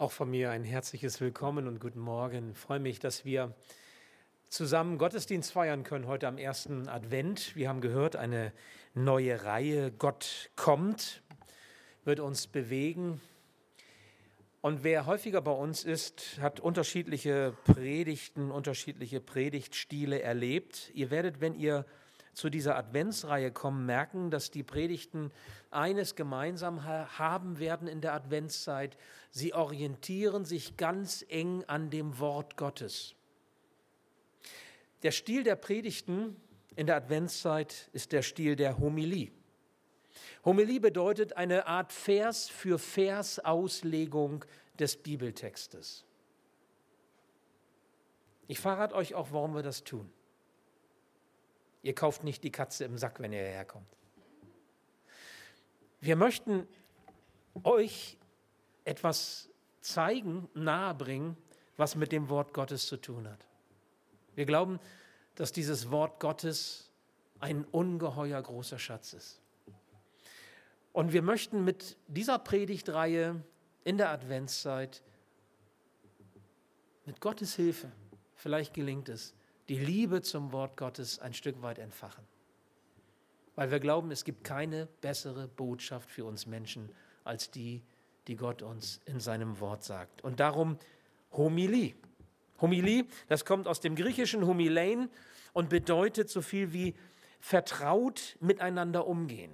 Auch von mir ein herzliches Willkommen und guten Morgen. Ich freue mich, dass wir zusammen Gottesdienst feiern können heute am ersten Advent. Wir haben gehört, eine neue Reihe Gott kommt wird uns bewegen. Und wer häufiger bei uns ist, hat unterschiedliche Predigten, unterschiedliche Predigtstile erlebt. Ihr werdet, wenn ihr zu dieser Adventsreihe kommen, merken, dass die Predigten eines gemeinsam haben werden in der Adventszeit. Sie orientieren sich ganz eng an dem Wort Gottes. Der Stil der Predigten in der Adventszeit ist der Stil der Homilie. Homilie bedeutet eine Art Vers für Vers Auslegung des Bibeltextes. Ich verrate euch auch, warum wir das tun. Ihr kauft nicht die Katze im Sack, wenn ihr hierher kommt. Wir möchten euch etwas zeigen, nahebringen, was mit dem Wort Gottes zu tun hat. Wir glauben, dass dieses Wort Gottes ein ungeheuer großer Schatz ist. Und wir möchten mit dieser Predigtreihe in der Adventszeit mit Gottes Hilfe, vielleicht gelingt es, die Liebe zum Wort Gottes ein Stück weit entfachen. Weil wir glauben, es gibt keine bessere Botschaft für uns Menschen als die, die Gott uns in seinem Wort sagt. Und darum Homilie. Homilie, das kommt aus dem griechischen Homilein und bedeutet so viel wie vertraut miteinander umgehen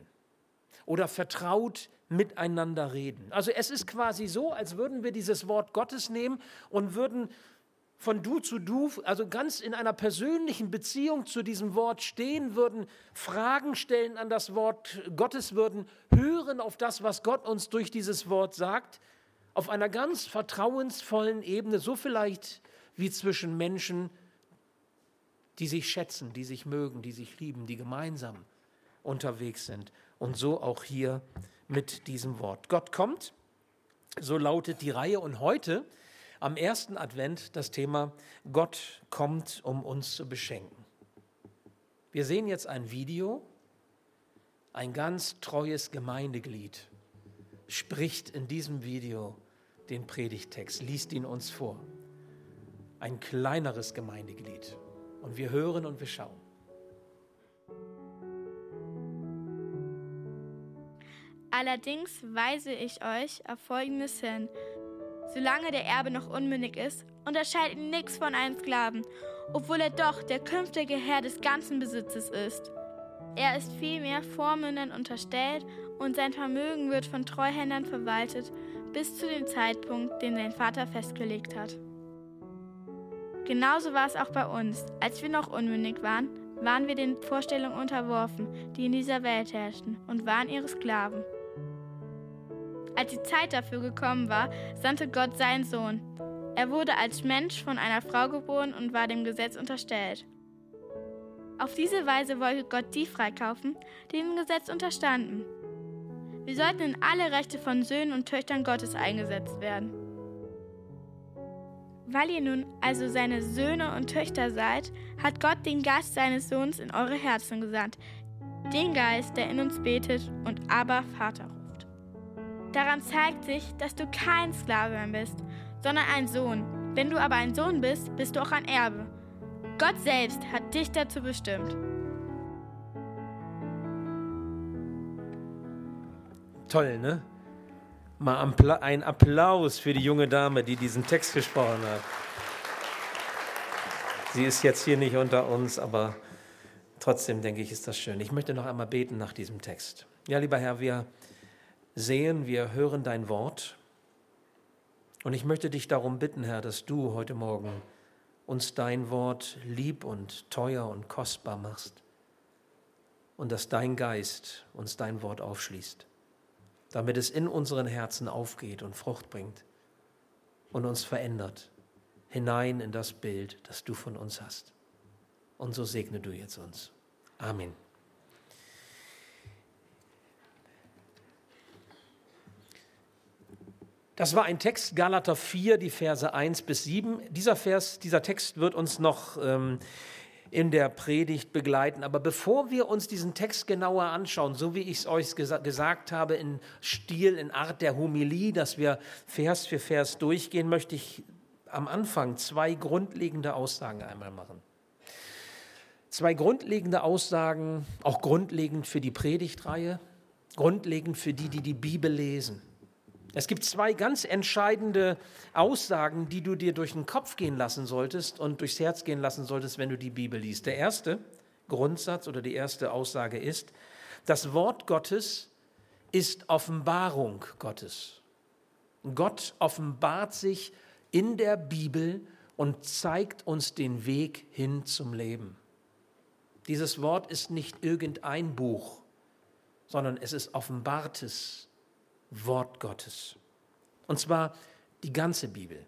oder vertraut miteinander reden. Also es ist quasi so, als würden wir dieses Wort Gottes nehmen und würden von du zu du, also ganz in einer persönlichen Beziehung zu diesem Wort stehen würden, Fragen stellen an das Wort Gottes würden, hören auf das, was Gott uns durch dieses Wort sagt, auf einer ganz vertrauensvollen Ebene, so vielleicht wie zwischen Menschen, die sich schätzen, die sich mögen, die sich lieben, die gemeinsam unterwegs sind. Und so auch hier mit diesem Wort. Gott kommt, so lautet die Reihe. Und heute am ersten Advent das Thema Gott kommt, um uns zu beschenken. Wir sehen jetzt ein Video. Ein ganz treues Gemeindeglied spricht in diesem Video den Predigtext, liest ihn uns vor. Ein kleineres Gemeindeglied. Und wir hören und wir schauen. Allerdings weise ich euch auf Folgendes hin. Solange der Erbe noch unmündig ist, unterscheidet ihn nichts von einem Sklaven, obwohl er doch der künftige Herr des ganzen Besitzes ist. Er ist vielmehr Vormündern unterstellt und sein Vermögen wird von Treuhändern verwaltet bis zu dem Zeitpunkt, den sein Vater festgelegt hat. Genauso war es auch bei uns. Als wir noch unmündig waren, waren wir den Vorstellungen unterworfen, die in dieser Welt herrschten, und waren ihre Sklaven. Als die Zeit dafür gekommen war, sandte Gott seinen Sohn. Er wurde als Mensch von einer Frau geboren und war dem Gesetz unterstellt. Auf diese Weise wollte Gott die freikaufen, die dem Gesetz unterstanden. Wir sollten in alle Rechte von Söhnen und Töchtern Gottes eingesetzt werden. Weil ihr nun also seine Söhne und Töchter seid, hat Gott den Geist seines Sohns in eure Herzen gesandt, den Geist, der in uns betet und aber Vater. Daran zeigt sich, dass du kein Sklave mehr bist, sondern ein Sohn. Wenn du aber ein Sohn bist, bist du auch ein Erbe. Gott selbst hat dich dazu bestimmt. Toll, ne? Mal ein Applaus für die junge Dame, die diesen Text gesprochen hat. Sie ist jetzt hier nicht unter uns, aber trotzdem denke ich, ist das schön. Ich möchte noch einmal beten nach diesem Text. Ja, lieber Herr, wir sehen, wir hören dein Wort. Und ich möchte dich darum bitten, Herr, dass du heute Morgen uns dein Wort lieb und teuer und kostbar machst und dass dein Geist uns dein Wort aufschließt, damit es in unseren Herzen aufgeht und Frucht bringt und uns verändert hinein in das Bild, das du von uns hast. Und so segne du jetzt uns. Amen. Das war ein Text, Galater 4, die Verse 1 bis 7. Dieser Vers, dieser Text wird uns noch ähm, in der Predigt begleiten. Aber bevor wir uns diesen Text genauer anschauen, so wie ich es euch gesa gesagt habe, in Stil, in Art der Homilie, dass wir Vers für Vers durchgehen, möchte ich am Anfang zwei grundlegende Aussagen einmal machen. Zwei grundlegende Aussagen, auch grundlegend für die Predigtreihe, grundlegend für die, die die Bibel lesen. Es gibt zwei ganz entscheidende Aussagen, die du dir durch den Kopf gehen lassen solltest und durchs Herz gehen lassen solltest, wenn du die Bibel liest. Der erste Grundsatz oder die erste Aussage ist, das Wort Gottes ist Offenbarung Gottes. Gott offenbart sich in der Bibel und zeigt uns den Weg hin zum Leben. Dieses Wort ist nicht irgendein Buch, sondern es ist offenbartes Wort Gottes. Und zwar die ganze Bibel.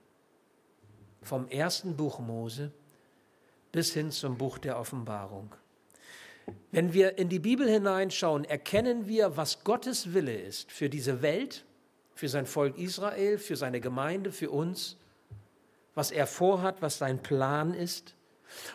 Vom ersten Buch Mose bis hin zum Buch der Offenbarung. Wenn wir in die Bibel hineinschauen, erkennen wir, was Gottes Wille ist für diese Welt, für sein Volk Israel, für seine Gemeinde, für uns, was er vorhat, was sein Plan ist.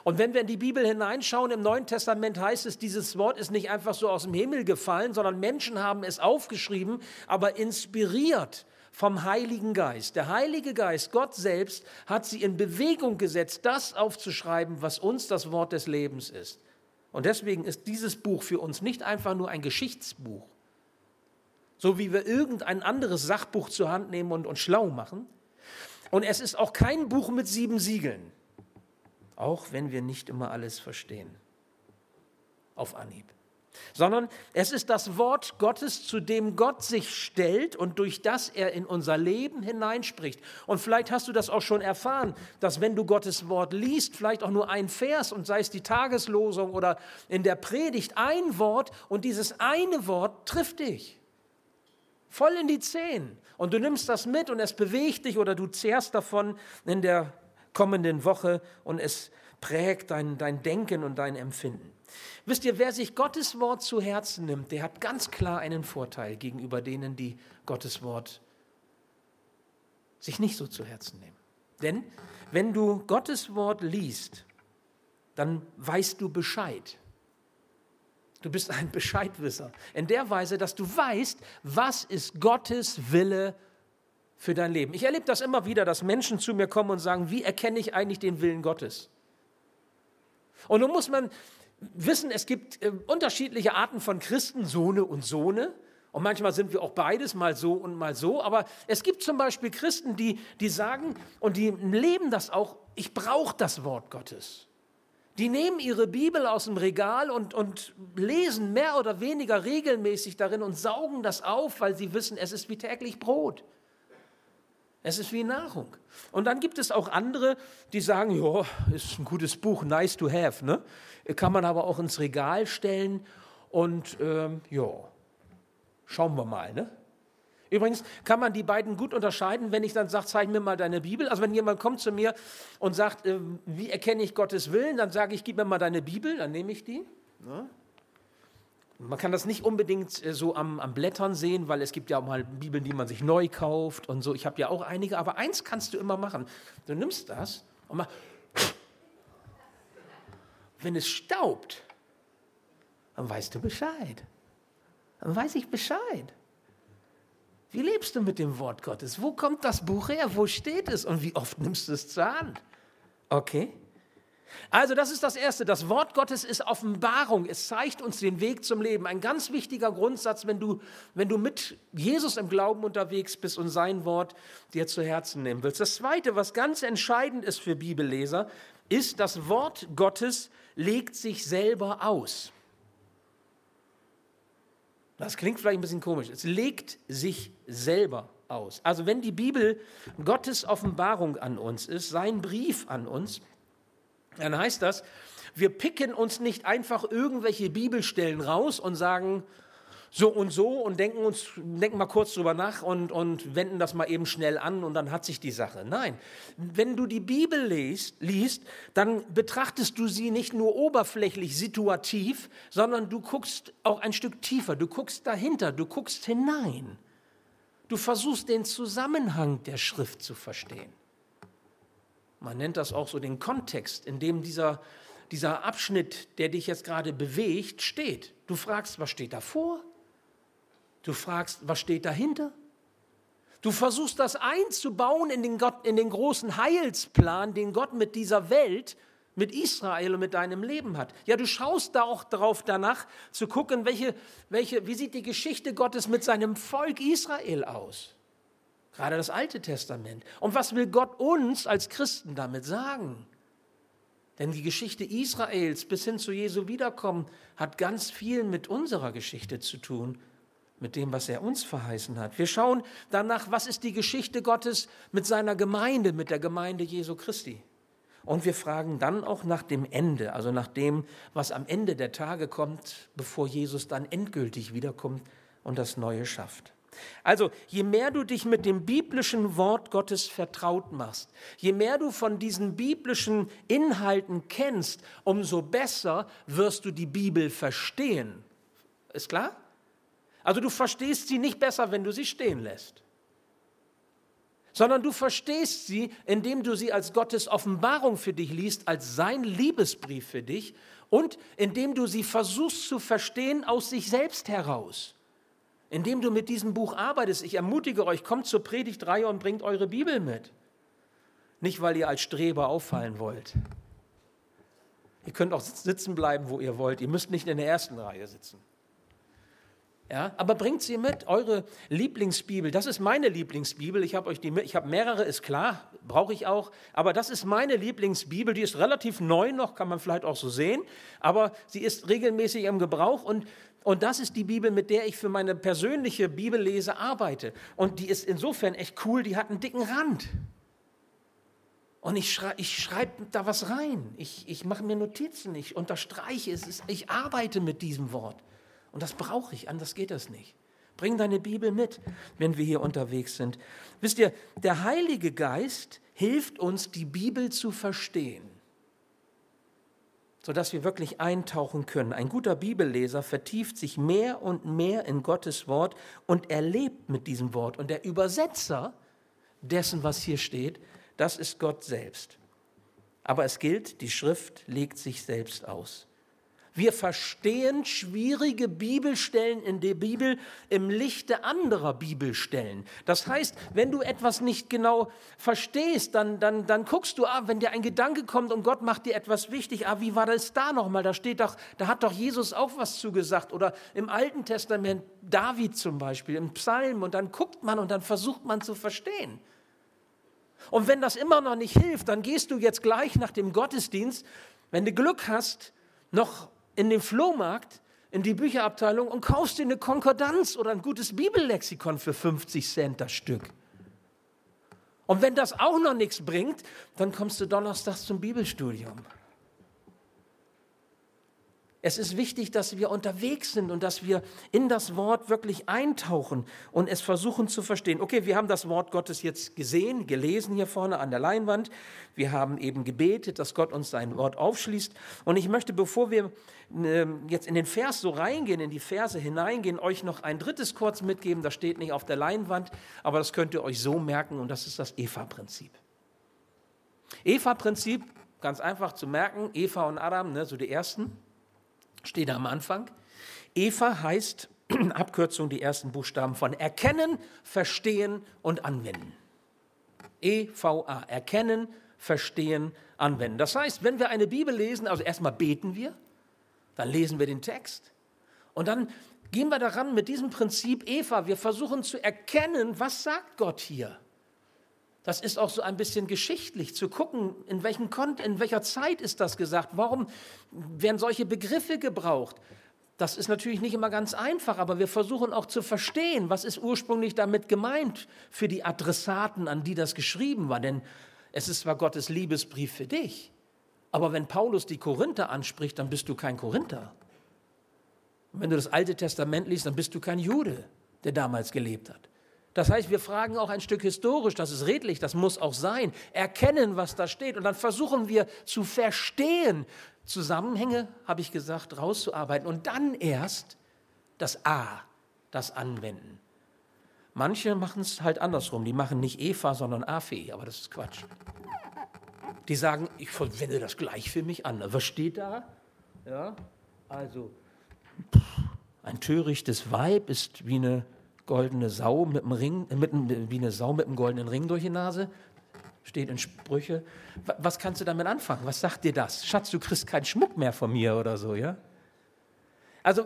Und wenn wir in die Bibel hineinschauen, im Neuen Testament heißt es, dieses Wort ist nicht einfach so aus dem Himmel gefallen, sondern Menschen haben es aufgeschrieben, aber inspiriert vom Heiligen Geist. Der Heilige Geist, Gott selbst, hat sie in Bewegung gesetzt, das aufzuschreiben, was uns das Wort des Lebens ist. Und deswegen ist dieses Buch für uns nicht einfach nur ein Geschichtsbuch, so wie wir irgendein anderes Sachbuch zur Hand nehmen und uns schlau machen. Und es ist auch kein Buch mit sieben Siegeln auch wenn wir nicht immer alles verstehen. Auf Anhieb. Sondern es ist das Wort Gottes, zu dem Gott sich stellt und durch das er in unser Leben hineinspricht. Und vielleicht hast du das auch schon erfahren, dass wenn du Gottes Wort liest, vielleicht auch nur ein Vers und sei es die Tageslosung oder in der Predigt ein Wort und dieses eine Wort trifft dich. Voll in die Zehen. Und du nimmst das mit und es bewegt dich oder du zehrst davon in der kommenden Woche und es prägt dein, dein Denken und dein Empfinden. Wisst ihr, wer sich Gottes Wort zu Herzen nimmt, der hat ganz klar einen Vorteil gegenüber denen, die Gottes Wort sich nicht so zu Herzen nehmen. Denn wenn du Gottes Wort liest, dann weißt du Bescheid. Du bist ein Bescheidwisser. In der Weise, dass du weißt, was ist Gottes Wille für dein Leben. Ich erlebe das immer wieder, dass Menschen zu mir kommen und sagen, wie erkenne ich eigentlich den Willen Gottes? Und nun muss man wissen, es gibt äh, unterschiedliche Arten von Christen, Sohne und Sohne. Und manchmal sind wir auch beides, mal so und mal so. Aber es gibt zum Beispiel Christen, die, die sagen und die leben das auch, ich brauche das Wort Gottes. Die nehmen ihre Bibel aus dem Regal und, und lesen mehr oder weniger regelmäßig darin und saugen das auf, weil sie wissen, es ist wie täglich Brot. Es ist wie Nahrung. Und dann gibt es auch andere, die sagen, ja, ist ein gutes Buch, nice to have. Ne? Kann man aber auch ins Regal stellen und ähm, ja, schauen wir mal. Ne? Übrigens kann man die beiden gut unterscheiden, wenn ich dann sage, zeig mir mal deine Bibel. Also wenn jemand kommt zu mir und sagt, äh, wie erkenne ich Gottes Willen, dann sage ich, gib mir mal deine Bibel, dann nehme ich die. Ne? Man kann das nicht unbedingt äh, so am, am, Blättern sehen, weil es gibt ja auch mal Bibeln, die man sich neu kauft und so. Ich habe ja auch einige, aber eins kannst du immer machen. Du nimmst das und machst. Wenn es staubt, dann weißt du Bescheid. Dann weiß ich Bescheid. Wie lebst du mit dem Wort Gottes? Wo kommt das Buch her? Wo steht es? Und wie oft nimmst du es zur Hand? Okay? Also das ist das Erste. Das Wort Gottes ist Offenbarung. Es zeigt uns den Weg zum Leben. Ein ganz wichtiger Grundsatz, wenn du, wenn du mit Jesus im Glauben unterwegs bist und sein Wort dir zu Herzen nehmen willst. Das Zweite, was ganz entscheidend ist für Bibelleser, ist, das Wort Gottes legt sich selber aus. Das klingt vielleicht ein bisschen komisch. Es legt sich selber aus. Also wenn die Bibel Gottes Offenbarung an uns ist, sein Brief an uns, dann heißt das, wir picken uns nicht einfach irgendwelche Bibelstellen raus und sagen so und so und denken uns, denken mal kurz drüber nach und, und wenden das mal eben schnell an und dann hat sich die Sache. Nein, wenn du die Bibel liest, liest, dann betrachtest du sie nicht nur oberflächlich situativ, sondern du guckst auch ein Stück tiefer, du guckst dahinter, du guckst hinein. Du versuchst den Zusammenhang der Schrift zu verstehen. Man nennt das auch so den Kontext, in dem dieser, dieser Abschnitt, der dich jetzt gerade bewegt, steht. Du fragst, was steht davor? Du fragst, was steht dahinter? Du versuchst das einzubauen in den, Gott, in den großen Heilsplan, den Gott mit dieser Welt, mit Israel und mit deinem Leben hat. Ja, du schaust da auch darauf danach zu gucken, welche, welche, wie sieht die Geschichte Gottes mit seinem Volk Israel aus? Gerade das Alte Testament. Und was will Gott uns als Christen damit sagen? Denn die Geschichte Israels bis hin zu Jesu Wiederkommen hat ganz viel mit unserer Geschichte zu tun, mit dem, was er uns verheißen hat. Wir schauen danach, was ist die Geschichte Gottes mit seiner Gemeinde, mit der Gemeinde Jesu Christi. Und wir fragen dann auch nach dem Ende, also nach dem, was am Ende der Tage kommt, bevor Jesus dann endgültig wiederkommt und das Neue schafft. Also je mehr du dich mit dem biblischen Wort Gottes vertraut machst, je mehr du von diesen biblischen Inhalten kennst, umso besser wirst du die Bibel verstehen. Ist klar? Also du verstehst sie nicht besser, wenn du sie stehen lässt, sondern du verstehst sie, indem du sie als Gottes Offenbarung für dich liest, als sein Liebesbrief für dich und indem du sie versuchst zu verstehen aus sich selbst heraus indem du mit diesem Buch arbeitest. Ich ermutige euch, kommt zur Predigtreihe und bringt eure Bibel mit. Nicht, weil ihr als Streber auffallen wollt. Ihr könnt auch sitzen bleiben, wo ihr wollt. Ihr müsst nicht in der ersten Reihe sitzen. Ja, aber bringt sie mit, eure Lieblingsbibel. Das ist meine Lieblingsbibel. Ich habe euch die, ich habe mehrere, ist klar, brauche ich auch. Aber das ist meine Lieblingsbibel. Die ist relativ neu noch, kann man vielleicht auch so sehen. Aber sie ist regelmäßig im Gebrauch und und das ist die Bibel, mit der ich für meine persönliche Bibellese arbeite. Und die ist insofern echt cool, die hat einen dicken Rand. Und ich, schrei, ich schreibe da was rein. Ich, ich mache mir Notizen, ich unterstreiche es. Ich arbeite mit diesem Wort. Und das brauche ich, anders geht das nicht. Bring deine Bibel mit, wenn wir hier unterwegs sind. Wisst ihr, der Heilige Geist hilft uns, die Bibel zu verstehen sodass wir wirklich eintauchen können. Ein guter Bibelleser vertieft sich mehr und mehr in Gottes Wort und erlebt mit diesem Wort. Und der Übersetzer dessen, was hier steht, das ist Gott selbst. Aber es gilt, die Schrift legt sich selbst aus. Wir verstehen schwierige Bibelstellen in der Bibel im Lichte anderer Bibelstellen. Das heißt, wenn du etwas nicht genau verstehst, dann, dann, dann guckst du, ah, wenn dir ein Gedanke kommt und Gott macht dir etwas wichtig, ah, wie war das da nochmal? Da steht doch, da hat doch Jesus auch was zugesagt. Oder im Alten Testament David zum Beispiel, im Psalm. Und dann guckt man und dann versucht man zu verstehen. Und wenn das immer noch nicht hilft, dann gehst du jetzt gleich nach dem Gottesdienst, wenn du Glück hast, noch in den Flohmarkt, in die Bücherabteilung und kaufst dir eine Konkordanz oder ein gutes Bibellexikon für 50 Cent das Stück. Und wenn das auch noch nichts bringt, dann kommst du donnerstags zum Bibelstudium. Es ist wichtig, dass wir unterwegs sind und dass wir in das Wort wirklich eintauchen und es versuchen zu verstehen. Okay, wir haben das Wort Gottes jetzt gesehen, gelesen hier vorne an der Leinwand. Wir haben eben gebetet, dass Gott uns sein Wort aufschließt. Und ich möchte, bevor wir ähm, jetzt in den Vers so reingehen, in die Verse hineingehen, euch noch ein drittes kurz mitgeben. Das steht nicht auf der Leinwand, aber das könnt ihr euch so merken und das ist das Eva-Prinzip. Eva-Prinzip, ganz einfach zu merken, Eva und Adam, ne, so die ersten steht am Anfang. Eva heißt Abkürzung die ersten Buchstaben von erkennen, verstehen und anwenden. E-V-A, erkennen, verstehen, anwenden. Das heißt, wenn wir eine Bibel lesen, also erstmal beten wir, dann lesen wir den Text und dann gehen wir daran mit diesem Prinzip Eva. Wir versuchen zu erkennen, was sagt Gott hier. Das ist auch so ein bisschen geschichtlich zu gucken, in, welchem Kont in welcher Zeit ist das gesagt, warum werden solche Begriffe gebraucht. Das ist natürlich nicht immer ganz einfach, aber wir versuchen auch zu verstehen, was ist ursprünglich damit gemeint für die Adressaten, an die das geschrieben war. Denn es ist zwar Gottes Liebesbrief für dich, aber wenn Paulus die Korinther anspricht, dann bist du kein Korinther. Und wenn du das Alte Testament liest, dann bist du kein Jude, der damals gelebt hat. Das heißt, wir fragen auch ein Stück historisch, das ist redlich, das muss auch sein, erkennen, was da steht und dann versuchen wir zu verstehen, Zusammenhänge, habe ich gesagt, rauszuarbeiten und dann erst das A, das Anwenden. Manche machen es halt andersrum, die machen nicht Eva, sondern Afe, aber das ist Quatsch. die sagen, ich verwende das gleich für mich an. Was steht da? Ja, also, ein törichtes Weib ist wie eine goldene Sau mit einem Ring, mit, wie eine Sau mit einem goldenen Ring durch die Nase. Steht in Sprüche. Was kannst du damit anfangen? Was sagt dir das? Schatz, du kriegst keinen Schmuck mehr von mir oder so, ja? Also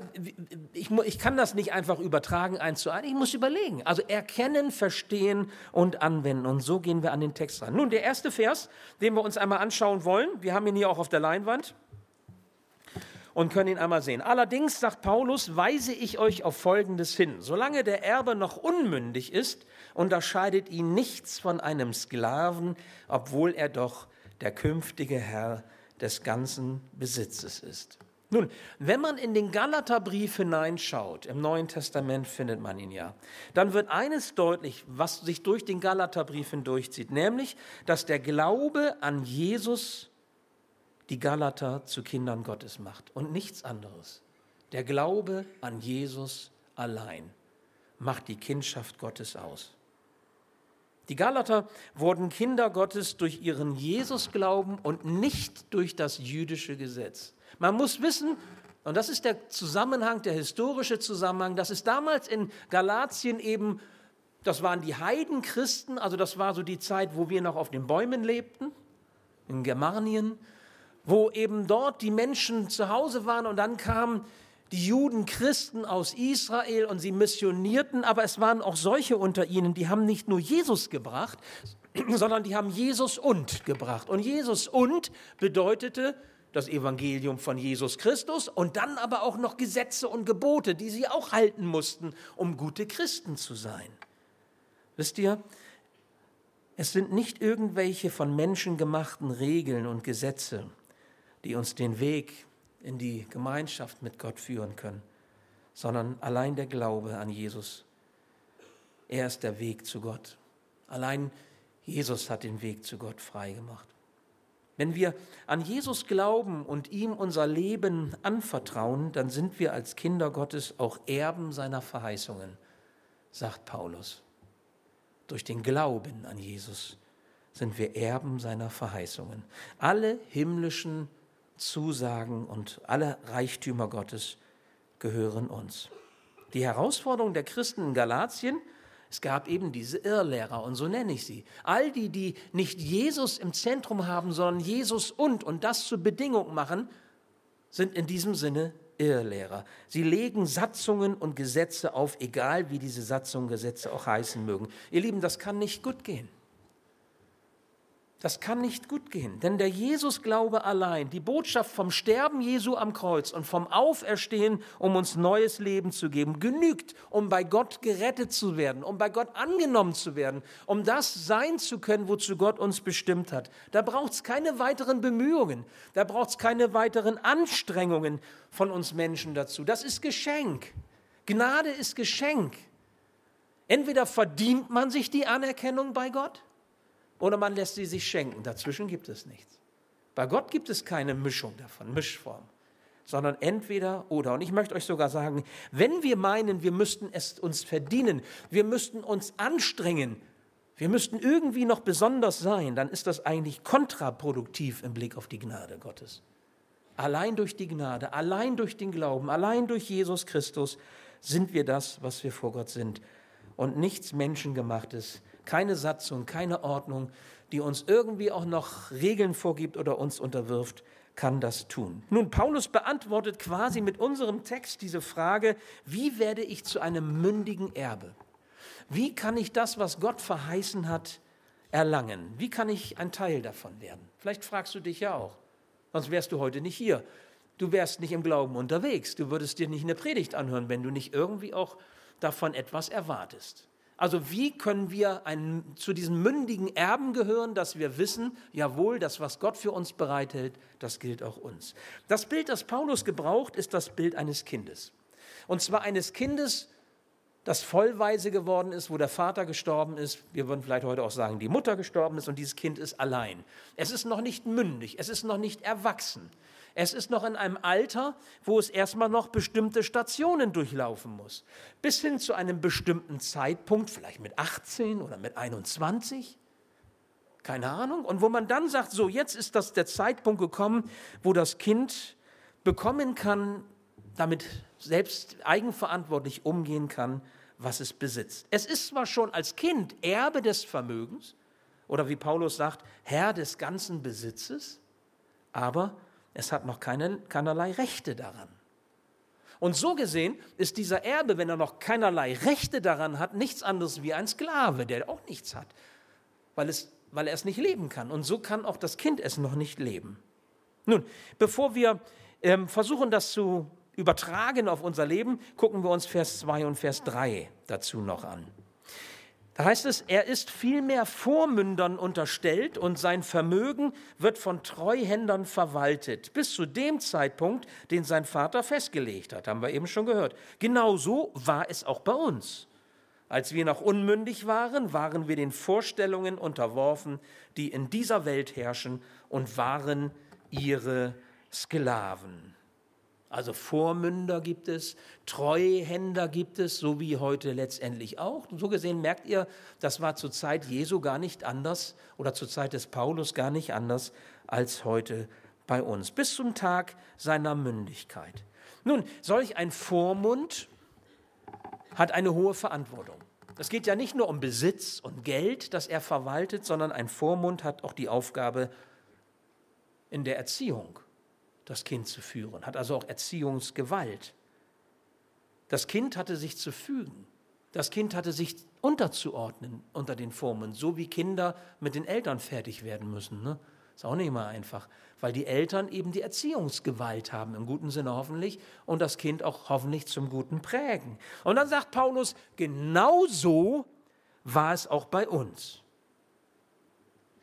ich, ich, kann das nicht einfach übertragen eins zu eins, ich muss überlegen. Also erkennen, verstehen und anwenden. Und so gehen wir an den Text ran. Nun, der erste Vers, den wir uns einmal anschauen wollen, wir haben ihn hier auch auf der Leinwand und können ihn einmal sehen. Allerdings, sagt Paulus, weise ich euch auf Folgendes hin. Solange der Erbe noch unmündig ist, unterscheidet ihn nichts von einem Sklaven, obwohl er doch der künftige Herr des ganzen Besitzes ist. Nun, wenn man in den Galaterbrief hineinschaut, im Neuen Testament findet man ihn ja, dann wird eines deutlich, was sich durch den Galaterbrief hindurchzieht, nämlich, dass der Glaube an Jesus die Galater zu Kindern Gottes macht und nichts anderes. Der Glaube an Jesus allein macht die Kindschaft Gottes aus. Die Galater wurden Kinder Gottes durch ihren Jesus-Glauben und nicht durch das jüdische Gesetz. Man muss wissen, und das ist der Zusammenhang, der historische Zusammenhang, dass es damals in Galatien eben, das waren die Heidenchristen, also das war so die Zeit, wo wir noch auf den Bäumen lebten, in Germanien, wo eben dort die Menschen zu Hause waren und dann kamen die Juden Christen aus Israel und sie missionierten, aber es waren auch solche unter ihnen, die haben nicht nur Jesus gebracht, sondern die haben Jesus und gebracht. Und Jesus und bedeutete, das Evangelium von Jesus Christus und dann aber auch noch Gesetze und Gebote, die sie auch halten mussten, um gute Christen zu sein. Wisst ihr, es sind nicht irgendwelche von Menschen gemachten Regeln und Gesetze, die uns den Weg in die Gemeinschaft mit Gott führen können, sondern allein der Glaube an Jesus. Er ist der Weg zu Gott. Allein Jesus hat den Weg zu Gott freigemacht. Wenn wir an Jesus glauben und ihm unser Leben anvertrauen, dann sind wir als Kinder Gottes auch Erben seiner Verheißungen, sagt Paulus. Durch den Glauben an Jesus sind wir Erben seiner Verheißungen. Alle himmlischen Zusagen und alle Reichtümer Gottes gehören uns. Die Herausforderung der Christen in Galatien es gab eben diese Irrlehrer und so nenne ich sie. All die, die nicht Jesus im Zentrum haben, sondern Jesus und und das zur Bedingung machen, sind in diesem Sinne Irrlehrer. Sie legen Satzungen und Gesetze auf, egal wie diese Satzungen und Gesetze auch heißen mögen. Ihr Lieben, das kann nicht gut gehen. Das kann nicht gut gehen, denn der Jesusglaube allein, die Botschaft vom Sterben Jesu am Kreuz und vom Auferstehen, um uns neues Leben zu geben, genügt, um bei Gott gerettet zu werden, um bei Gott angenommen zu werden, um das sein zu können, wozu Gott uns bestimmt hat. Da braucht es keine weiteren Bemühungen, da braucht es keine weiteren Anstrengungen von uns Menschen dazu. Das ist Geschenk. Gnade ist Geschenk. Entweder verdient man sich die Anerkennung bei Gott, oder man lässt sie sich schenken. Dazwischen gibt es nichts. Bei Gott gibt es keine Mischung davon, Mischform, sondern entweder oder. Und ich möchte euch sogar sagen, wenn wir meinen, wir müssten es uns verdienen, wir müssten uns anstrengen, wir müssten irgendwie noch besonders sein, dann ist das eigentlich kontraproduktiv im Blick auf die Gnade Gottes. Allein durch die Gnade, allein durch den Glauben, allein durch Jesus Christus sind wir das, was wir vor Gott sind. Und nichts Menschengemachtes keine Satzung, keine Ordnung, die uns irgendwie auch noch Regeln vorgibt oder uns unterwirft, kann das tun. Nun, Paulus beantwortet quasi mit unserem Text diese Frage, wie werde ich zu einem mündigen Erbe? Wie kann ich das, was Gott verheißen hat, erlangen? Wie kann ich ein Teil davon werden? Vielleicht fragst du dich ja auch, sonst wärst du heute nicht hier. Du wärst nicht im Glauben unterwegs. Du würdest dir nicht eine Predigt anhören, wenn du nicht irgendwie auch davon etwas erwartest. Also wie können wir ein, zu diesen mündigen Erben gehören, dass wir wissen, jawohl, das, was Gott für uns bereithält, das gilt auch uns. Das Bild, das Paulus gebraucht, ist das Bild eines Kindes. Und zwar eines Kindes, das vollweise geworden ist, wo der Vater gestorben ist. Wir würden vielleicht heute auch sagen, die Mutter gestorben ist und dieses Kind ist allein. Es ist noch nicht mündig, es ist noch nicht erwachsen. Es ist noch in einem Alter, wo es erstmal noch bestimmte Stationen durchlaufen muss. Bis hin zu einem bestimmten Zeitpunkt, vielleicht mit 18 oder mit 21, Keine Ahnung. Und wo man dann sagt, so jetzt ist das der Zeitpunkt gekommen, wo das Kind bekommen kann, damit selbst eigenverantwortlich umgehen kann, was es besitzt. Es ist zwar schon als Kind Erbe des Vermögens oder wie Paulus sagt, Herr des ganzen Besitzes, aber es hat noch keine, keinerlei Rechte daran. Und so gesehen ist dieser Erbe, wenn er noch keinerlei Rechte daran hat, nichts anderes wie ein Sklave, der auch nichts hat, weil, es, weil er es nicht leben kann. Und so kann auch das Kind es noch nicht leben. Nun, bevor wir ähm, versuchen, das zu übertragen auf unser Leben, gucken wir uns Vers 2 und Vers 3 dazu noch an. Da heißt es, er ist vielmehr Vormündern unterstellt und sein Vermögen wird von Treuhändern verwaltet, bis zu dem Zeitpunkt, den sein Vater festgelegt hat, haben wir eben schon gehört. Genauso war es auch bei uns. Als wir noch unmündig waren, waren wir den Vorstellungen unterworfen, die in dieser Welt herrschen und waren ihre Sklaven. Also Vormünder gibt es, Treuhänder gibt es, so wie heute letztendlich auch. so gesehen merkt ihr, das war zur Zeit Jesu gar nicht anders oder zur Zeit des Paulus gar nicht anders als heute bei uns, bis zum Tag seiner Mündigkeit. Nun, solch ein Vormund hat eine hohe Verantwortung. Es geht ja nicht nur um Besitz und Geld, das er verwaltet, sondern ein Vormund hat auch die Aufgabe in der Erziehung das Kind zu führen, hat also auch Erziehungsgewalt. Das Kind hatte sich zu fügen. Das Kind hatte sich unterzuordnen unter den Formen, so wie Kinder mit den Eltern fertig werden müssen. Ne? Ist auch nicht immer einfach, weil die Eltern eben die Erziehungsgewalt haben, im guten Sinne hoffentlich, und das Kind auch hoffentlich zum Guten prägen. Und dann sagt Paulus, genauso war es auch bei uns.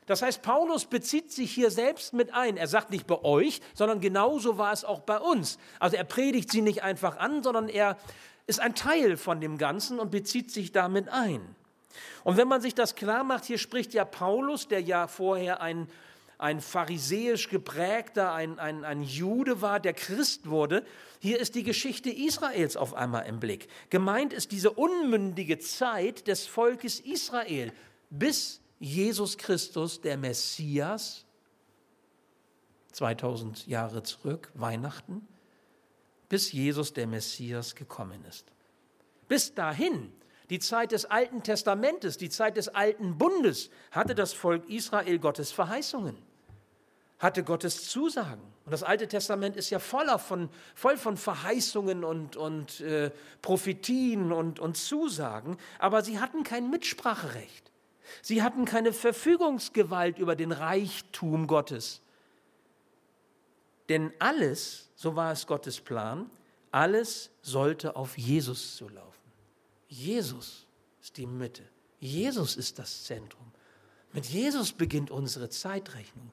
Das heißt, Paulus bezieht sich hier selbst mit ein. Er sagt nicht bei euch, sondern genauso war es auch bei uns. Also er predigt sie nicht einfach an, sondern er ist ein Teil von dem Ganzen und bezieht sich damit ein. Und wenn man sich das klar macht, hier spricht ja Paulus, der ja vorher ein, ein pharisäisch geprägter, ein, ein, ein Jude war, der Christ wurde, hier ist die Geschichte Israels auf einmal im Blick. Gemeint ist diese unmündige Zeit des Volkes Israel bis Jesus Christus, der Messias, 2000 Jahre zurück, Weihnachten, bis Jesus, der Messias, gekommen ist. Bis dahin, die Zeit des Alten Testamentes, die Zeit des Alten Bundes, hatte das Volk Israel Gottes Verheißungen, hatte Gottes Zusagen. Und das Alte Testament ist ja voller von, voll von Verheißungen und, und äh, Prophetien und, und Zusagen, aber sie hatten kein Mitspracherecht. Sie hatten keine Verfügungsgewalt über den Reichtum Gottes. Denn alles, so war es Gottes Plan, alles sollte auf Jesus zu laufen. Jesus ist die Mitte. Jesus ist das Zentrum. Mit Jesus beginnt unsere Zeitrechnung.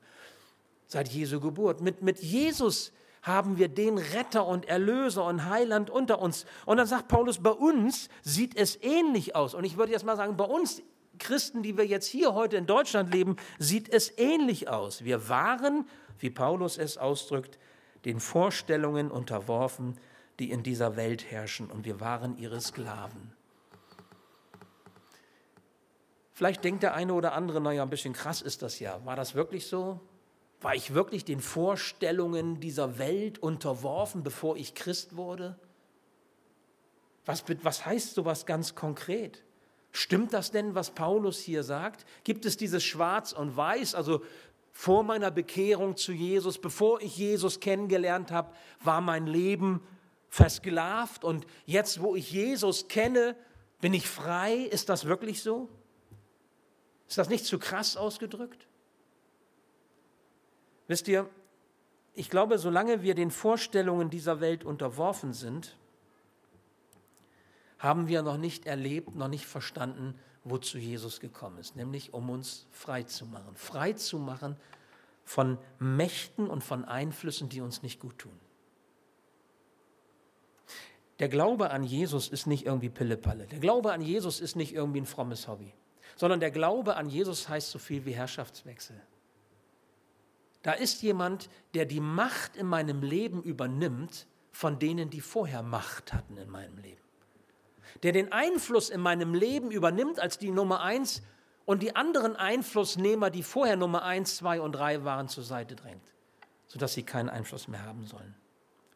Seit Jesu Geburt. Mit, mit Jesus haben wir den Retter und Erlöser und Heiland unter uns. Und dann sagt Paulus, bei uns sieht es ähnlich aus. Und ich würde jetzt mal sagen, bei uns Christen, die wir jetzt hier heute in Deutschland leben, sieht es ähnlich aus. Wir waren, wie Paulus es ausdrückt, den Vorstellungen unterworfen, die in dieser Welt herrschen, und wir waren ihre Sklaven. Vielleicht denkt der eine oder andere, naja, ein bisschen krass ist das ja. War das wirklich so? War ich wirklich den Vorstellungen dieser Welt unterworfen, bevor ich Christ wurde? Was, was heißt sowas ganz konkret? Stimmt das denn, was Paulus hier sagt? Gibt es dieses Schwarz und Weiß? Also vor meiner Bekehrung zu Jesus, bevor ich Jesus kennengelernt habe, war mein Leben versklavt und jetzt, wo ich Jesus kenne, bin ich frei. Ist das wirklich so? Ist das nicht zu krass ausgedrückt? Wisst ihr, ich glaube, solange wir den Vorstellungen dieser Welt unterworfen sind, haben wir noch nicht erlebt, noch nicht verstanden, wozu Jesus gekommen ist, nämlich um uns frei zu machen. Frei zu machen von Mächten und von Einflüssen, die uns nicht gut tun. Der Glaube an Jesus ist nicht irgendwie Pillepalle. Der Glaube an Jesus ist nicht irgendwie ein frommes Hobby, sondern der Glaube an Jesus heißt so viel wie Herrschaftswechsel. Da ist jemand, der die Macht in meinem Leben übernimmt von denen, die vorher Macht hatten in meinem Leben der den Einfluss in meinem Leben übernimmt als die Nummer eins und die anderen Einflussnehmer, die vorher Nummer 1, 2 und 3 waren, zur Seite drängt, sodass sie keinen Einfluss mehr haben sollen.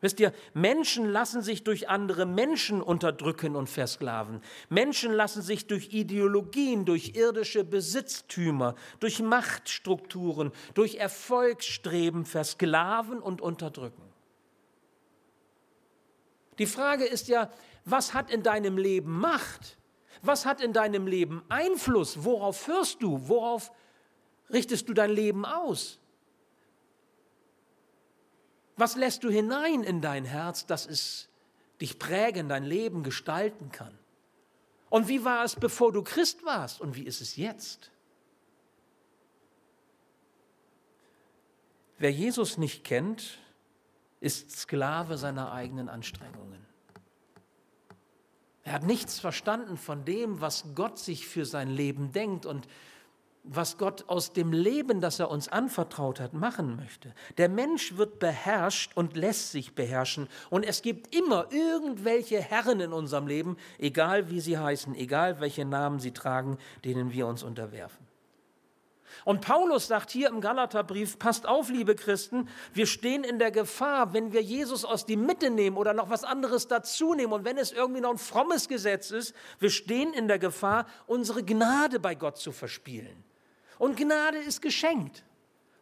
Wisst ihr, Menschen lassen sich durch andere Menschen unterdrücken und versklaven. Menschen lassen sich durch Ideologien, durch irdische Besitztümer, durch Machtstrukturen, durch Erfolgsstreben versklaven und unterdrücken. Die Frage ist ja, was hat in deinem Leben Macht? Was hat in deinem Leben Einfluss? Worauf hörst du? Worauf richtest du dein Leben aus? Was lässt du hinein in dein Herz, dass es dich prägen, dein Leben gestalten kann? Und wie war es, bevor du Christ warst? Und wie ist es jetzt? Wer Jesus nicht kennt, ist Sklave seiner eigenen Anstrengungen. Er hat nichts verstanden von dem, was Gott sich für sein Leben denkt und was Gott aus dem Leben, das er uns anvertraut hat, machen möchte. Der Mensch wird beherrscht und lässt sich beherrschen. Und es gibt immer irgendwelche Herren in unserem Leben, egal wie sie heißen, egal welche Namen sie tragen, denen wir uns unterwerfen. Und Paulus sagt hier im Galaterbrief, passt auf, liebe Christen, wir stehen in der Gefahr, wenn wir Jesus aus die Mitte nehmen oder noch was anderes dazu nehmen und wenn es irgendwie noch ein frommes Gesetz ist, wir stehen in der Gefahr, unsere Gnade bei Gott zu verspielen. Und Gnade ist geschenkt.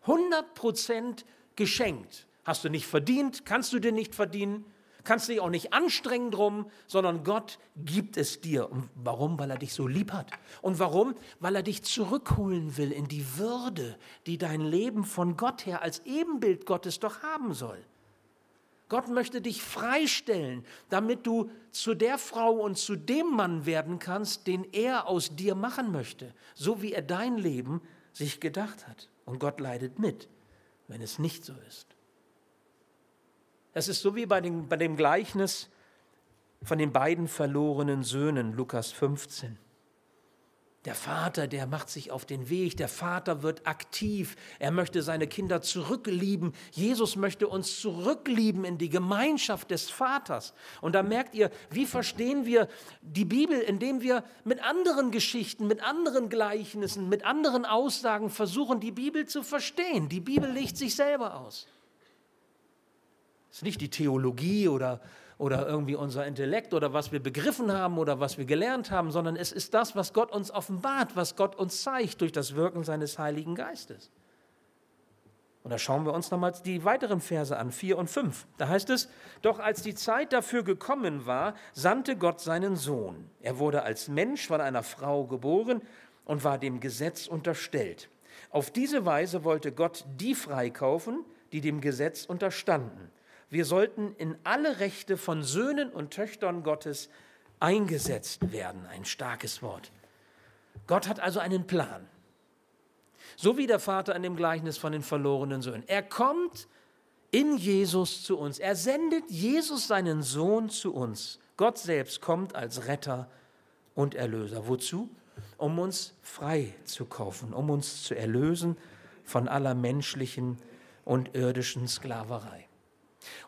100 Prozent geschenkt. Hast du nicht verdient, kannst du dir nicht verdienen, kannst dich auch nicht anstrengen drum, sondern Gott gibt es dir. Und warum? Weil er dich so lieb hat. Und warum? Weil er dich zurückholen will in die Würde, die dein Leben von Gott her als Ebenbild Gottes doch haben soll. Gott möchte dich freistellen, damit du zu der Frau und zu dem Mann werden kannst, den er aus dir machen möchte, so wie er dein Leben sich gedacht hat. Und Gott leidet mit, wenn es nicht so ist. Es ist so wie bei dem, bei dem Gleichnis von den beiden verlorenen Söhnen, Lukas 15. Der Vater, der macht sich auf den Weg, der Vater wird aktiv, er möchte seine Kinder zurücklieben. Jesus möchte uns zurücklieben in die Gemeinschaft des Vaters. Und da merkt ihr, wie verstehen wir die Bibel, indem wir mit anderen Geschichten, mit anderen Gleichnissen, mit anderen Aussagen versuchen, die Bibel zu verstehen. Die Bibel legt sich selber aus. Es ist nicht die Theologie oder, oder irgendwie unser Intellekt oder was wir begriffen haben oder was wir gelernt haben, sondern es ist das, was Gott uns offenbart, was Gott uns zeigt durch das Wirken seines Heiligen Geistes. Und da schauen wir uns nochmals die weiteren Verse an, 4 und 5. Da heißt es, doch als die Zeit dafür gekommen war, sandte Gott seinen Sohn. Er wurde als Mensch von einer Frau geboren und war dem Gesetz unterstellt. Auf diese Weise wollte Gott die freikaufen, die dem Gesetz unterstanden wir sollten in alle Rechte von Söhnen und Töchtern Gottes eingesetzt werden. Ein starkes Wort. Gott hat also einen Plan. So wie der Vater in dem Gleichnis von den verlorenen Söhnen. Er kommt in Jesus zu uns. Er sendet Jesus seinen Sohn zu uns. Gott selbst kommt als Retter und Erlöser. Wozu? Um uns frei zu kaufen, um uns zu erlösen von aller menschlichen und irdischen Sklaverei.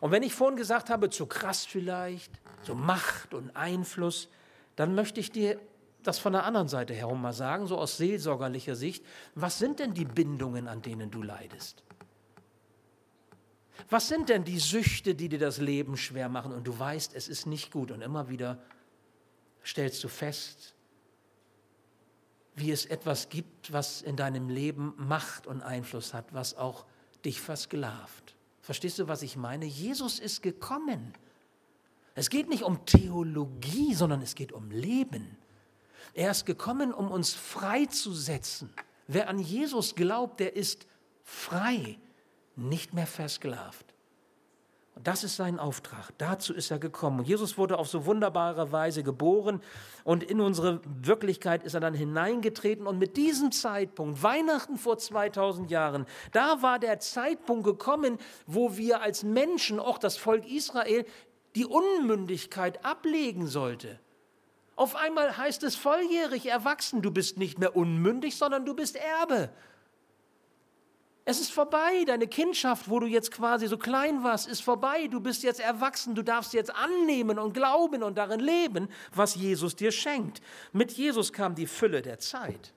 Und wenn ich vorhin gesagt habe, zu krass vielleicht, so Macht und Einfluss, dann möchte ich dir das von der anderen Seite herum mal sagen, so aus seelsorgerlicher Sicht. Was sind denn die Bindungen, an denen du leidest? Was sind denn die Süchte, die dir das Leben schwer machen und du weißt, es ist nicht gut und immer wieder stellst du fest, wie es etwas gibt, was in deinem Leben Macht und Einfluss hat, was auch dich versklavt. Verstehst du, was ich meine? Jesus ist gekommen. Es geht nicht um Theologie, sondern es geht um Leben. Er ist gekommen, um uns freizusetzen. Wer an Jesus glaubt, der ist frei, nicht mehr versklavt. Und das ist sein Auftrag. Dazu ist er gekommen. Jesus wurde auf so wunderbare Weise geboren und in unsere Wirklichkeit ist er dann hineingetreten. Und mit diesem Zeitpunkt, Weihnachten vor 2000 Jahren, da war der Zeitpunkt gekommen, wo wir als Menschen, auch das Volk Israel, die Unmündigkeit ablegen sollte. Auf einmal heißt es volljährig erwachsen, du bist nicht mehr unmündig, sondern du bist Erbe. Es ist vorbei, deine Kindschaft, wo du jetzt quasi so klein warst, ist vorbei. Du bist jetzt erwachsen, du darfst jetzt annehmen und glauben und darin leben, was Jesus dir schenkt. Mit Jesus kam die Fülle der Zeit.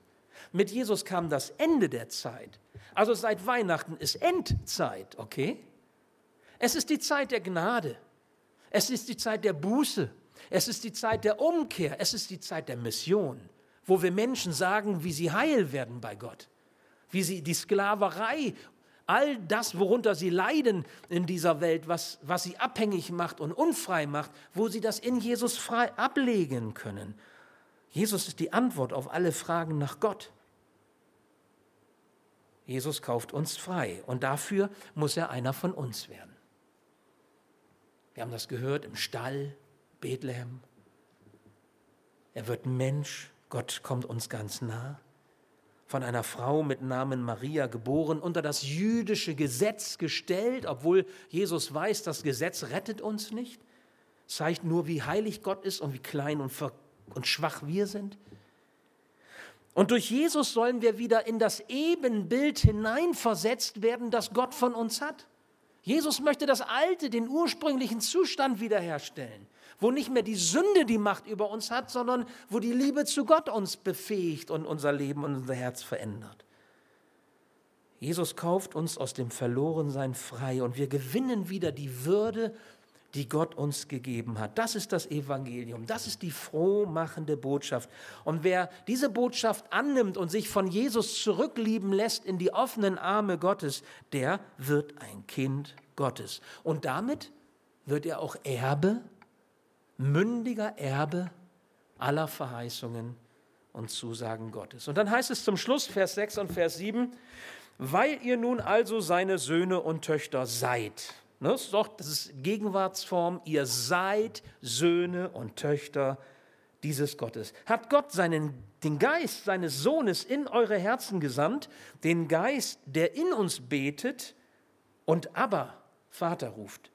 Mit Jesus kam das Ende der Zeit. Also seit Weihnachten ist Endzeit, okay? Es ist die Zeit der Gnade. Es ist die Zeit der Buße. Es ist die Zeit der Umkehr. Es ist die Zeit der Mission, wo wir Menschen sagen, wie sie heil werden bei Gott, wie sie die Sklaverei, all das, worunter sie leiden in dieser Welt, was, was sie abhängig macht und unfrei macht, wo sie das in Jesus frei ablegen können. Jesus ist die Antwort auf alle Fragen nach Gott. Jesus kauft uns frei und dafür muss er einer von uns werden. Wir haben das gehört im Stall, Bethlehem. Er wird Mensch, Gott kommt uns ganz nah. Von einer Frau mit Namen Maria geboren, unter das jüdische Gesetz gestellt, obwohl Jesus weiß, das Gesetz rettet uns nicht, zeigt nur, wie heilig Gott ist und wie klein und, und schwach wir sind. Und durch Jesus sollen wir wieder in das Ebenbild hineinversetzt werden, das Gott von uns hat. Jesus möchte das Alte, den ursprünglichen Zustand wiederherstellen, wo nicht mehr die Sünde die Macht über uns hat, sondern wo die Liebe zu Gott uns befähigt und unser Leben und unser Herz verändert. Jesus kauft uns aus dem Verlorensein frei und wir gewinnen wieder die Würde die Gott uns gegeben hat. Das ist das Evangelium. Das ist die frohmachende Botschaft. Und wer diese Botschaft annimmt und sich von Jesus zurücklieben lässt in die offenen Arme Gottes, der wird ein Kind Gottes. Und damit wird er auch Erbe, mündiger Erbe aller Verheißungen und Zusagen Gottes. Und dann heißt es zum Schluss, Vers 6 und Vers 7, weil ihr nun also seine Söhne und Töchter seid. Ne, das ist doch, das ist Gegenwartsform. Ihr seid Söhne und Töchter dieses Gottes. Hat Gott seinen, den Geist seines Sohnes in eure Herzen gesandt, den Geist, der in uns betet und aber Vater ruft.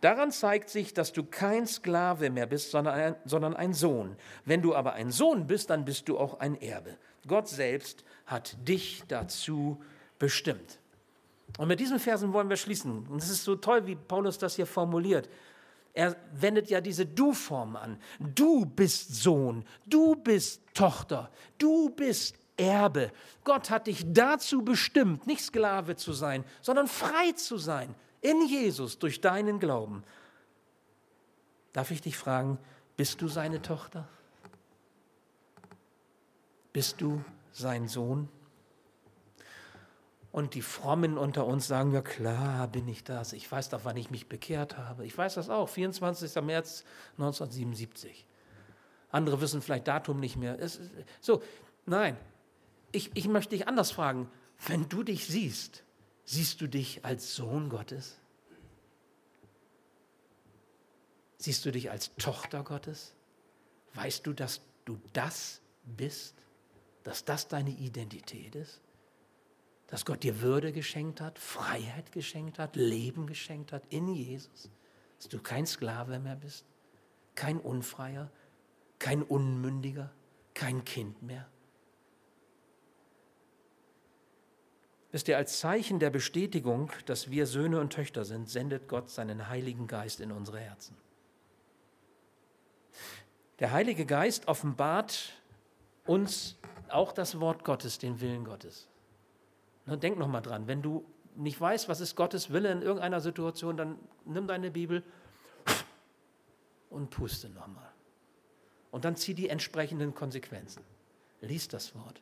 Daran zeigt sich, dass du kein Sklave mehr bist, sondern ein, sondern ein Sohn. Wenn du aber ein Sohn bist, dann bist du auch ein Erbe. Gott selbst hat dich dazu bestimmt. Und mit diesen Versen wollen wir schließen. Und es ist so toll, wie Paulus das hier formuliert. Er wendet ja diese Du-Form an. Du bist Sohn, du bist Tochter, du bist Erbe. Gott hat dich dazu bestimmt, nicht Sklave zu sein, sondern frei zu sein in Jesus durch deinen Glauben. Darf ich dich fragen, bist du seine Tochter? Bist du sein Sohn? Und die Frommen unter uns sagen, ja klar bin ich das. Ich weiß doch, wann ich mich bekehrt habe. Ich weiß das auch, 24. März 1977. Andere wissen vielleicht Datum nicht mehr. Es, so, nein, ich, ich möchte dich anders fragen. Wenn du dich siehst, siehst du dich als Sohn Gottes? Siehst du dich als Tochter Gottes? Weißt du, dass du das bist? Dass das deine Identität ist? dass Gott dir Würde geschenkt hat, Freiheit geschenkt hat, Leben geschenkt hat in Jesus, dass du kein Sklave mehr bist, kein Unfreier, kein Unmündiger, kein Kind mehr. Wisst ihr, als Zeichen der Bestätigung, dass wir Söhne und Töchter sind, sendet Gott seinen Heiligen Geist in unsere Herzen. Der Heilige Geist offenbart uns auch das Wort Gottes, den Willen Gottes. Na, denk noch mal dran, wenn du nicht weißt, was ist Gottes Wille in irgendeiner Situation, dann nimm deine Bibel und puste noch mal. Und dann zieh die entsprechenden Konsequenzen. Lies das Wort.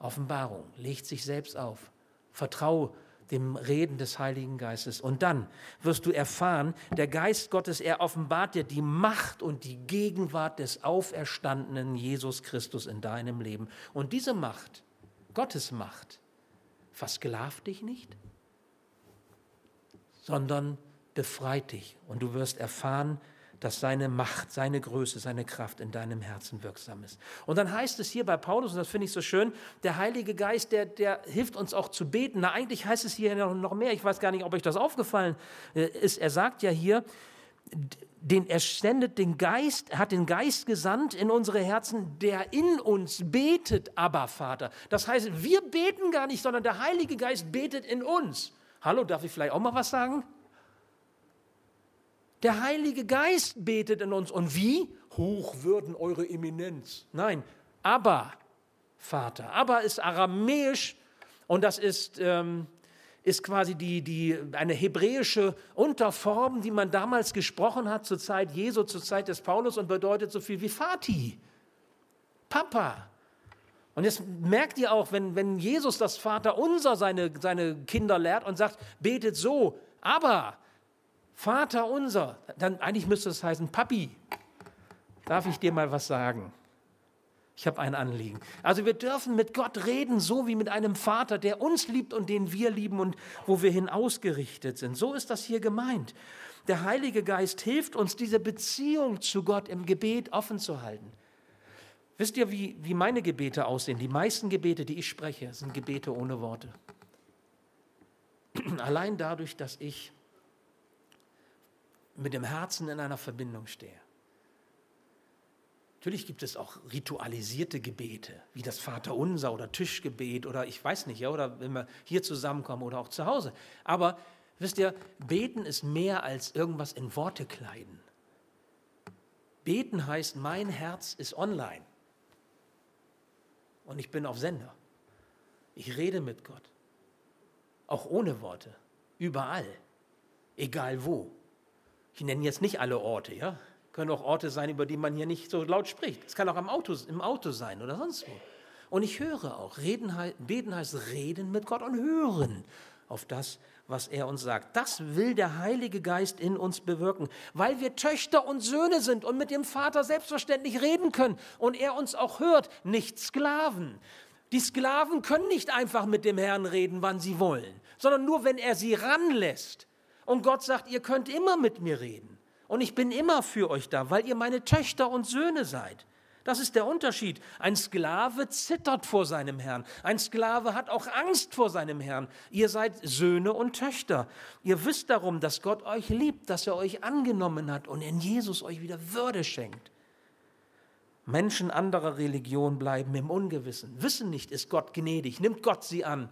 Offenbarung legt sich selbst auf. Vertrau dem Reden des Heiligen Geistes. Und dann wirst du erfahren, der Geist Gottes, er offenbart dir die Macht und die Gegenwart des auferstandenen Jesus Christus in deinem Leben. Und diese Macht, Gottes Macht, versklavt dich nicht, sondern befreit dich und du wirst erfahren, dass seine Macht, seine Größe, seine Kraft in deinem Herzen wirksam ist. Und dann heißt es hier bei Paulus, und das finde ich so schön, der Heilige Geist, der, der hilft uns auch zu beten. Na, eigentlich heißt es hier noch mehr, ich weiß gar nicht, ob euch das aufgefallen äh, ist. Er sagt ja hier, den, er sendet den Geist, hat den Geist gesandt in unsere Herzen, der in uns betet, aber Vater. Das heißt, wir beten gar nicht, sondern der Heilige Geist betet in uns. Hallo, darf ich vielleicht auch mal was sagen? Der Heilige Geist betet in uns. Und wie? Hoch würden eure Eminenz. Nein, aber Vater. Aber ist aramäisch und das ist, ähm, ist quasi die, die, eine hebräische Unterform, die man damals gesprochen hat zur Zeit Jesu, zur Zeit des Paulus und bedeutet so viel wie Vati, Papa. Und jetzt merkt ihr auch, wenn, wenn Jesus das Vater unser seine, seine Kinder lehrt und sagt, betet so, aber Vater unser, dann eigentlich müsste es heißen, Papi, darf ich dir mal was sagen? Ich habe ein Anliegen. Also wir dürfen mit Gott reden, so wie mit einem Vater, der uns liebt und den wir lieben und wo wir hin ausgerichtet sind. So ist das hier gemeint. Der Heilige Geist hilft uns, diese Beziehung zu Gott im Gebet offen zu halten. Wisst ihr, wie, wie meine Gebete aussehen? Die meisten Gebete, die ich spreche, sind Gebete ohne Worte. Allein dadurch, dass ich mit dem Herzen in einer Verbindung stehe. Natürlich gibt es auch ritualisierte Gebete, wie das Vaterunser oder Tischgebet oder ich weiß nicht, ja, oder wenn wir hier zusammenkommen oder auch zu Hause. Aber wisst ihr, beten ist mehr als irgendwas in Worte kleiden. Beten heißt, mein Herz ist online und ich bin auf Sender. Ich rede mit Gott, auch ohne Worte, überall, egal wo. Ich nenne jetzt nicht alle Orte, ja, können auch Orte sein, über die man hier nicht so laut spricht. Es kann auch im Auto, im Auto sein oder sonst wo. Und ich höre auch. Reden, beten heißt reden mit Gott und hören auf das, was er uns sagt. Das will der Heilige Geist in uns bewirken, weil wir Töchter und Söhne sind und mit dem Vater selbstverständlich reden können und er uns auch hört, nicht Sklaven. Die Sklaven können nicht einfach mit dem Herrn reden, wann sie wollen, sondern nur, wenn er sie ranlässt. Und Gott sagt, ihr könnt immer mit mir reden. Und ich bin immer für euch da, weil ihr meine Töchter und Söhne seid. Das ist der Unterschied. Ein Sklave zittert vor seinem Herrn. Ein Sklave hat auch Angst vor seinem Herrn. Ihr seid Söhne und Töchter. Ihr wisst darum, dass Gott euch liebt, dass er euch angenommen hat und in Jesus euch wieder Würde schenkt. Menschen anderer Religion bleiben im Ungewissen, wissen nicht, ist Gott gnädig, nimmt Gott sie an.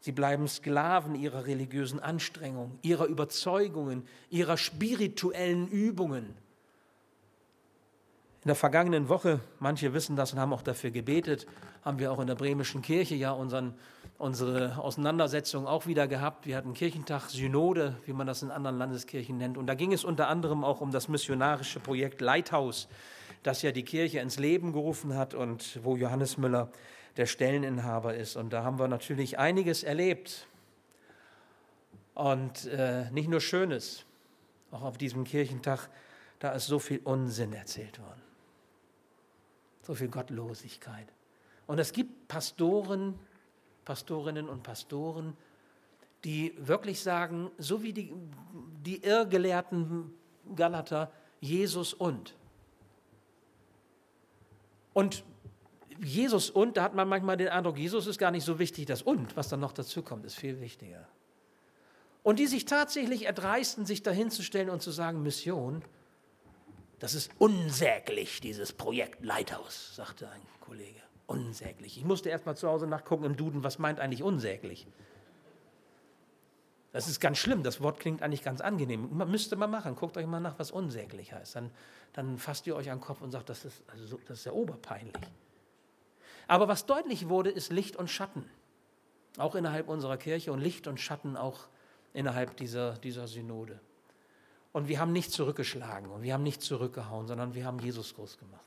Sie bleiben Sklaven ihrer religiösen Anstrengungen, ihrer Überzeugungen, ihrer spirituellen Übungen. In der vergangenen Woche, manche wissen das und haben auch dafür gebetet, haben wir auch in der bremischen Kirche ja unseren, unsere Auseinandersetzung auch wieder gehabt. Wir hatten Kirchentag, Synode, wie man das in anderen Landeskirchen nennt. Und da ging es unter anderem auch um das missionarische Projekt Lighthouse, das ja die Kirche ins Leben gerufen hat und wo Johannes Müller der Stelleninhaber ist. Und da haben wir natürlich einiges erlebt. Und äh, nicht nur Schönes, auch auf diesem Kirchentag, da ist so viel Unsinn erzählt worden. So viel Gottlosigkeit. Und es gibt Pastoren, Pastorinnen und Pastoren, die wirklich sagen, so wie die, die irrgelehrten Galater, Jesus und. Und Jesus und, da hat man manchmal den Eindruck, Jesus ist gar nicht so wichtig, das und, was dann noch dazu kommt, ist viel wichtiger. Und die sich tatsächlich erdreisten, sich dahinzustellen und zu sagen, Mission, das ist unsäglich, dieses Projekt Lighthouse, sagte ein Kollege. Unsäglich. Ich musste erst mal zu Hause nachgucken im Duden, was meint eigentlich unsäglich? Das ist ganz schlimm, das Wort klingt eigentlich ganz angenehm. Man müsste mal machen, guckt euch mal nach, was unsäglich heißt. Dann, dann fasst ihr euch an den Kopf und sagt, das ist, also, das ist ja oberpeinlich. Aber was deutlich wurde, ist Licht und Schatten. Auch innerhalb unserer Kirche und Licht und Schatten auch innerhalb dieser, dieser Synode. Und wir haben nicht zurückgeschlagen und wir haben nicht zurückgehauen, sondern wir haben Jesus groß gemacht.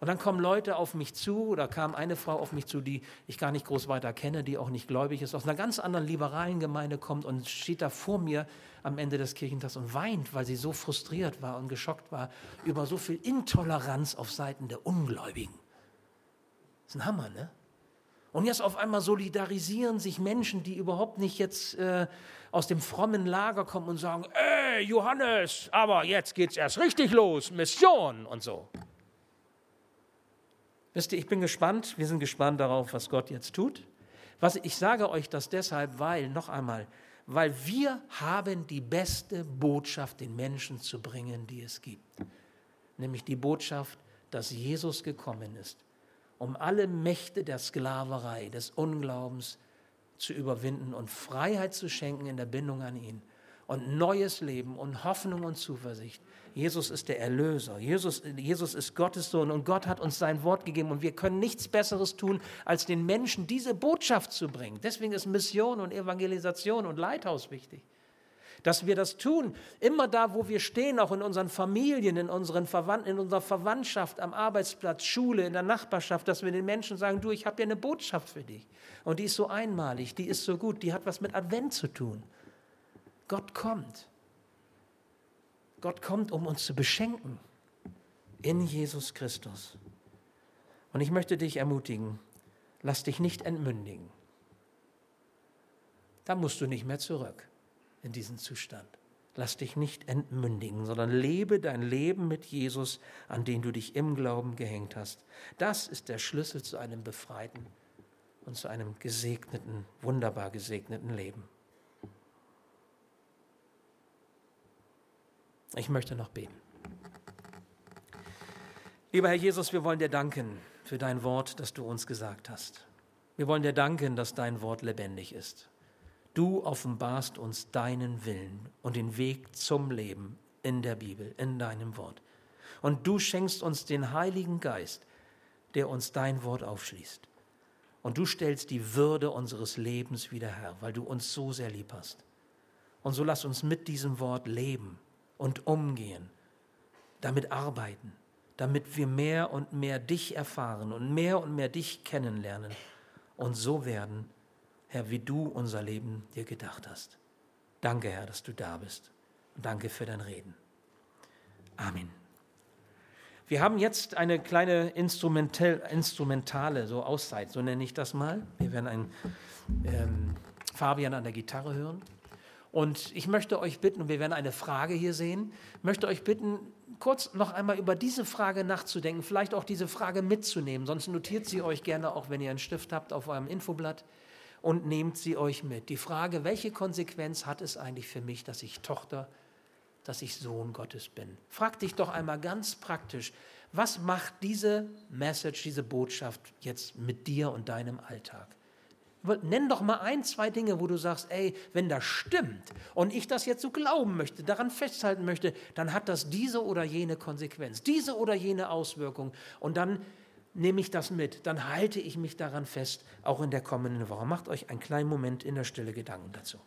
Und dann kommen Leute auf mich zu, oder kam eine Frau auf mich zu, die ich gar nicht groß weiter kenne, die auch nicht gläubig ist, aus einer ganz anderen liberalen Gemeinde kommt und steht da vor mir am Ende des Kirchentags und weint, weil sie so frustriert war und geschockt war über so viel Intoleranz auf Seiten der Ungläubigen. Ist ein Hammer, ne? Und jetzt auf einmal solidarisieren sich Menschen, die überhaupt nicht jetzt äh, aus dem frommen Lager kommen und sagen, ey, Johannes, aber jetzt geht's erst richtig los, Mission und so. Wisst ihr, ich bin gespannt, wir sind gespannt darauf, was Gott jetzt tut. Was, ich sage euch das deshalb, weil, noch einmal, weil wir haben die beste Botschaft den Menschen zu bringen, die es gibt. Nämlich die Botschaft, dass Jesus gekommen ist, um alle Mächte der Sklaverei, des Unglaubens zu überwinden und Freiheit zu schenken in der Bindung an ihn und neues Leben und Hoffnung und Zuversicht. Jesus ist der Erlöser. Jesus, Jesus ist Gottes Sohn und Gott hat uns sein Wort gegeben und wir können nichts Besseres tun, als den Menschen diese Botschaft zu bringen. Deswegen ist Mission und Evangelisation und Leithaus wichtig. Dass wir das tun, immer da, wo wir stehen, auch in unseren Familien, in, unseren Verwand in unserer Verwandtschaft, am Arbeitsplatz, Schule, in der Nachbarschaft, dass wir den Menschen sagen, du, ich habe ja eine Botschaft für dich. Und die ist so einmalig, die ist so gut, die hat was mit Advent zu tun. Gott kommt. Gott kommt, um uns zu beschenken in Jesus Christus. Und ich möchte dich ermutigen, lass dich nicht entmündigen. Da musst du nicht mehr zurück in diesen Zustand. Lass dich nicht entmündigen, sondern lebe dein Leben mit Jesus, an den du dich im Glauben gehängt hast. Das ist der Schlüssel zu einem befreiten und zu einem gesegneten, wunderbar gesegneten Leben. Ich möchte noch beten. Lieber Herr Jesus, wir wollen dir danken für dein Wort, das du uns gesagt hast. Wir wollen dir danken, dass dein Wort lebendig ist. Du offenbarst uns deinen Willen und den Weg zum Leben in der Bibel, in deinem Wort. Und du schenkst uns den Heiligen Geist, der uns dein Wort aufschließt. Und du stellst die Würde unseres Lebens wieder her, weil du uns so sehr lieb hast. Und so lass uns mit diesem Wort leben und umgehen, damit arbeiten, damit wir mehr und mehr dich erfahren und mehr und mehr dich kennenlernen und so werden, Herr, wie du unser Leben dir gedacht hast. Danke, Herr, dass du da bist und danke für dein Reden. Amen. Wir haben jetzt eine kleine instrumentale so Auszeit, so nenne ich das mal. Wir werden einen ähm, Fabian an der Gitarre hören. Und ich möchte euch bitten, und wir werden eine Frage hier sehen, möchte euch bitten, kurz noch einmal über diese Frage nachzudenken, vielleicht auch diese Frage mitzunehmen. Sonst notiert sie euch gerne auch, wenn ihr einen Stift habt, auf eurem Infoblatt und nehmt sie euch mit. Die Frage, welche Konsequenz hat es eigentlich für mich, dass ich Tochter, dass ich Sohn Gottes bin? Frag dich doch einmal ganz praktisch, was macht diese Message, diese Botschaft jetzt mit dir und deinem Alltag? Nenn doch mal ein, zwei Dinge, wo du sagst, ey, wenn das stimmt und ich das jetzt so glauben möchte, daran festhalten möchte, dann hat das diese oder jene Konsequenz, diese oder jene Auswirkung. Und dann nehme ich das mit, dann halte ich mich daran fest, auch in der kommenden Woche. Macht euch einen kleinen Moment in der Stille Gedanken dazu.